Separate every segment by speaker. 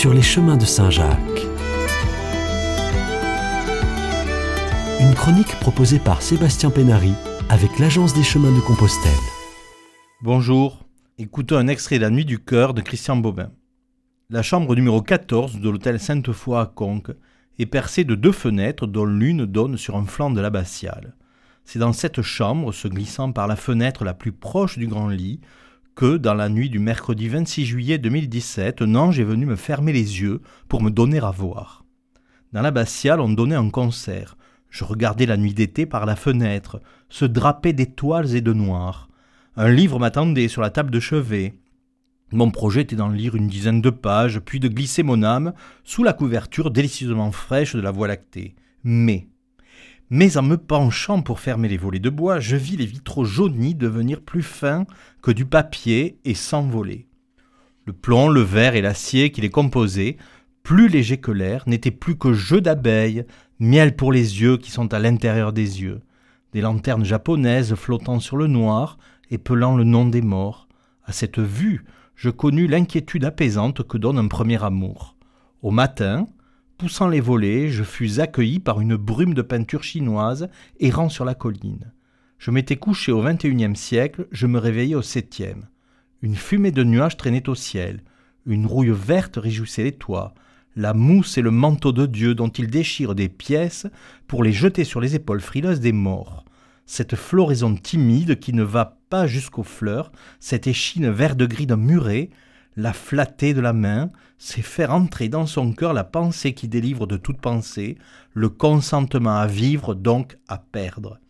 Speaker 1: sur les chemins de Saint-Jacques. Une chronique proposée par Sébastien Pénary avec l'Agence des chemins de Compostelle.
Speaker 2: Bonjour, écoutons un extrait de La Nuit du cœur de Christian Bobin. La chambre numéro 14 de l'hôtel Sainte-Foy à Conques est percée de deux fenêtres dont l'une donne sur un flanc de l'abbatiale. C'est dans cette chambre, se glissant par la fenêtre la plus proche du grand lit, que, dans la nuit du mercredi 26 juillet 2017, un ange est venu me fermer les yeux pour me donner à voir. Dans l'abbatiale, on donnait un concert. Je regardais la nuit d'été par la fenêtre, se draper d'étoiles et de noir. Un livre m'attendait sur la table de chevet. Mon projet était d'en lire une dizaine de pages, puis de glisser mon âme sous la couverture délicieusement fraîche de la Voie lactée. Mais, mais en me penchant pour fermer les volets de bois, je vis les vitraux jaunis devenir plus fins que du papier et s'envoler. Le plomb, le verre et l'acier qui les composaient, plus légers que l'air, n'étaient plus que jeux d'abeilles, miel pour les yeux qui sont à l'intérieur des yeux, des lanternes japonaises flottant sur le noir, épelant le nom des morts. À cette vue, je connus l'inquiétude apaisante que donne un premier amour. Au matin, Poussant les volets, je fus accueilli par une brume de peinture chinoise errant sur la colline. Je m'étais couché au XXIe siècle, je me réveillais au septième. Une fumée de nuages traînait au ciel. Une rouille verte réjouissait les toits. La mousse et le manteau de Dieu dont il déchire des pièces pour les jeter sur les épaules frileuses des morts. Cette floraison timide qui ne va pas jusqu'aux fleurs, cette échine vert de gris d'un muret, la flatter de la main, c'est faire entrer dans son cœur la pensée qui délivre de toute pensée, le consentement à vivre donc à perdre.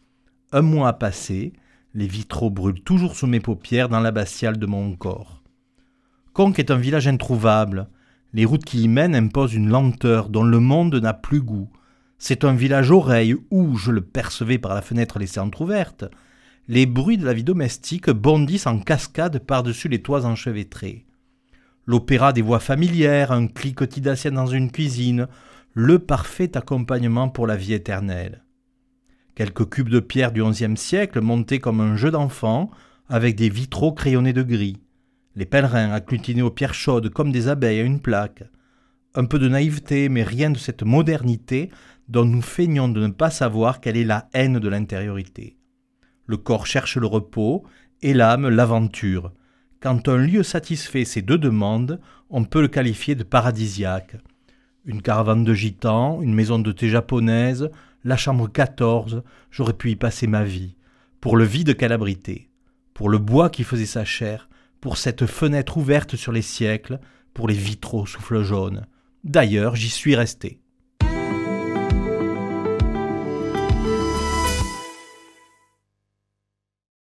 Speaker 2: Un mois a passé, les vitraux brûlent toujours sous mes paupières dans l'abbatiale de mon corps. Conques est un village introuvable. Les routes qui y mènent imposent une lenteur dont le monde n'a plus goût. C'est un village oreille où, je le percevais par la fenêtre laissée entr'ouverte, les bruits de la vie domestique bondissent en cascade par-dessus les toits enchevêtrés l'opéra des voix familières, un cliquetis d'assiettes dans une cuisine, le parfait accompagnement pour la vie éternelle. Quelques cubes de pierre du XIe siècle montés comme un jeu d'enfant, avec des vitraux crayonnés de gris. Les pèlerins agglutinés aux pierres chaudes comme des abeilles à une plaque. Un peu de naïveté, mais rien de cette modernité dont nous feignons de ne pas savoir quelle est la haine de l'intériorité. Le corps cherche le repos et l'âme l'aventure. Quand un lieu satisfait ces deux demandes, on peut le qualifier de paradisiaque. Une caravane de gitans, une maison de thé japonaise, la chambre 14, j'aurais pu y passer ma vie. Pour le vide qu'elle abritait, pour le bois qui faisait sa chair, pour cette fenêtre ouverte sur les siècles, pour les vitraux souffle jaune. D'ailleurs, j'y suis resté.